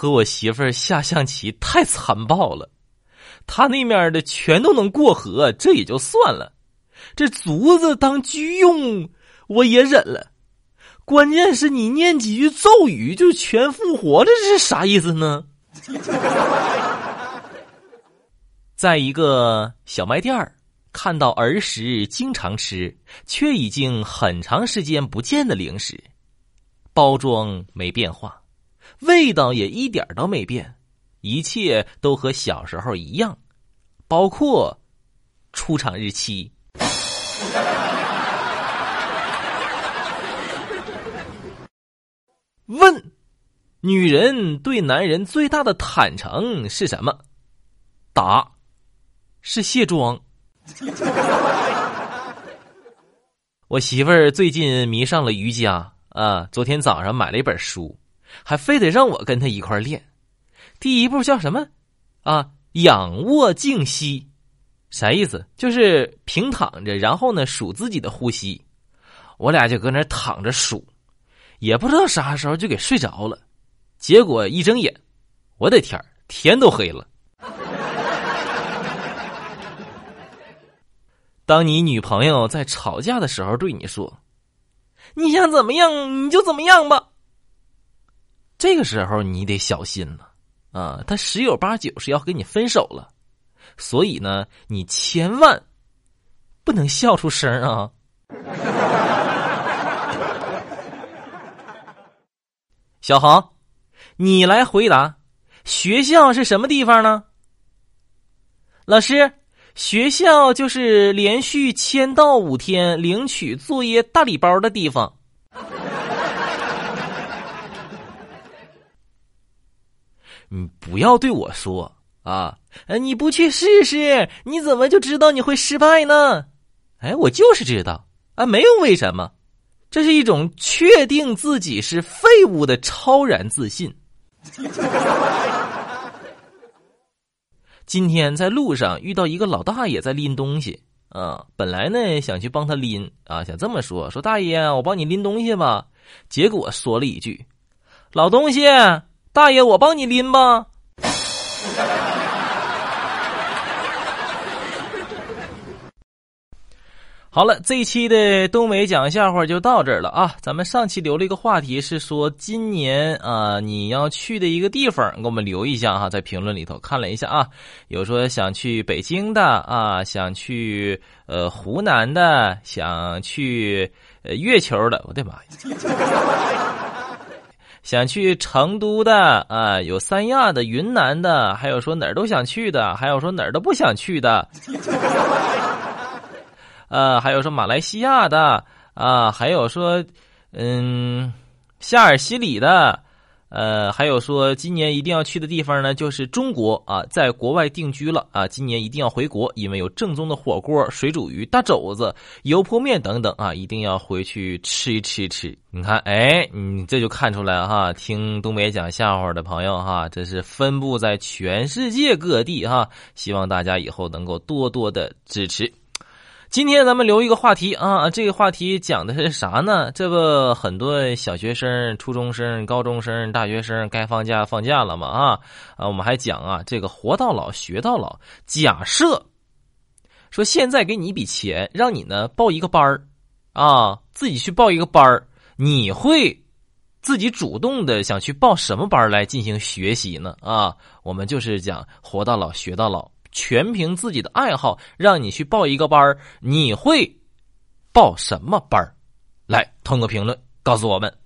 和我媳妇儿下象棋太残暴了，他那面的全都能过河，这也就算了，这卒子当车用我也忍了，关键是你念几句咒语就全复活了，这是啥意思呢？在一个小卖店儿。看到儿时经常吃却已经很长时间不见的零食，包装没变化，味道也一点都没变，一切都和小时候一样，包括出厂日期。问：女人对男人最大的坦诚是什么？答：是卸妆。我媳妇儿最近迷上了瑜伽啊！昨天早上买了一本书，还非得让我跟他一块练。第一步叫什么？啊，仰卧静息，啥意思？就是平躺着，然后呢数自己的呼吸。我俩就搁那躺着数，也不知道啥时候就给睡着了。结果一睁眼，我的天天都黑了。当你女朋友在吵架的时候对你说：“你想怎么样你就怎么样吧。”这个时候你得小心了啊，他十有八九是要跟你分手了，所以呢，你千万不能笑出声啊。小航，你来回答：学校是什么地方呢？老师。学校就是连续签到五天领取作业大礼包的地方。你不要对我说啊！你不去试试，你怎么就知道你会失败呢？哎，我就是知道啊，没有为什么，这是一种确定自己是废物的超然自信。今天在路上遇到一个老大爷在拎东西啊，本来呢想去帮他拎啊，想这么说说大爷，我帮你拎东西吧。结果说了一句：“老东西，大爷我帮你拎吧。”好了，这一期的东北讲笑话就到这儿了啊！咱们上期留了一个话题，是说今年啊你要去的一个地方，给我们留一下哈，在评论里头看了一下啊，有说想去北京的啊，想去呃湖南的，想去呃月球的，我的妈呀！想去成都的啊，有三亚的、云南的，还有说哪儿都想去的，还有说哪儿都不想去的。呃，还有说马来西亚的啊，还有说，嗯，夏尔西里的，呃，还有说今年一定要去的地方呢，就是中国啊，在国外定居了啊，今年一定要回国，因为有正宗的火锅、水煮鱼、大肘子、油泼面等等啊，一定要回去吃一吃吃。你看，哎，你这就看出来哈，听东北讲笑话的朋友哈，这是分布在全世界各地哈，希望大家以后能够多多的支持。今天咱们留一个话题啊，这个话题讲的是啥呢？这不很多小学生、初中生、高中生、大学生该放假放假了嘛啊啊！我们还讲啊，这个活到老学到老。假设说现在给你一笔钱，让你呢报一个班啊，自己去报一个班，你会自己主动的想去报什么班来进行学习呢？啊，我们就是讲活到老学到老。全凭自己的爱好，让你去报一个班你会报什么班来，通过评论告诉我们。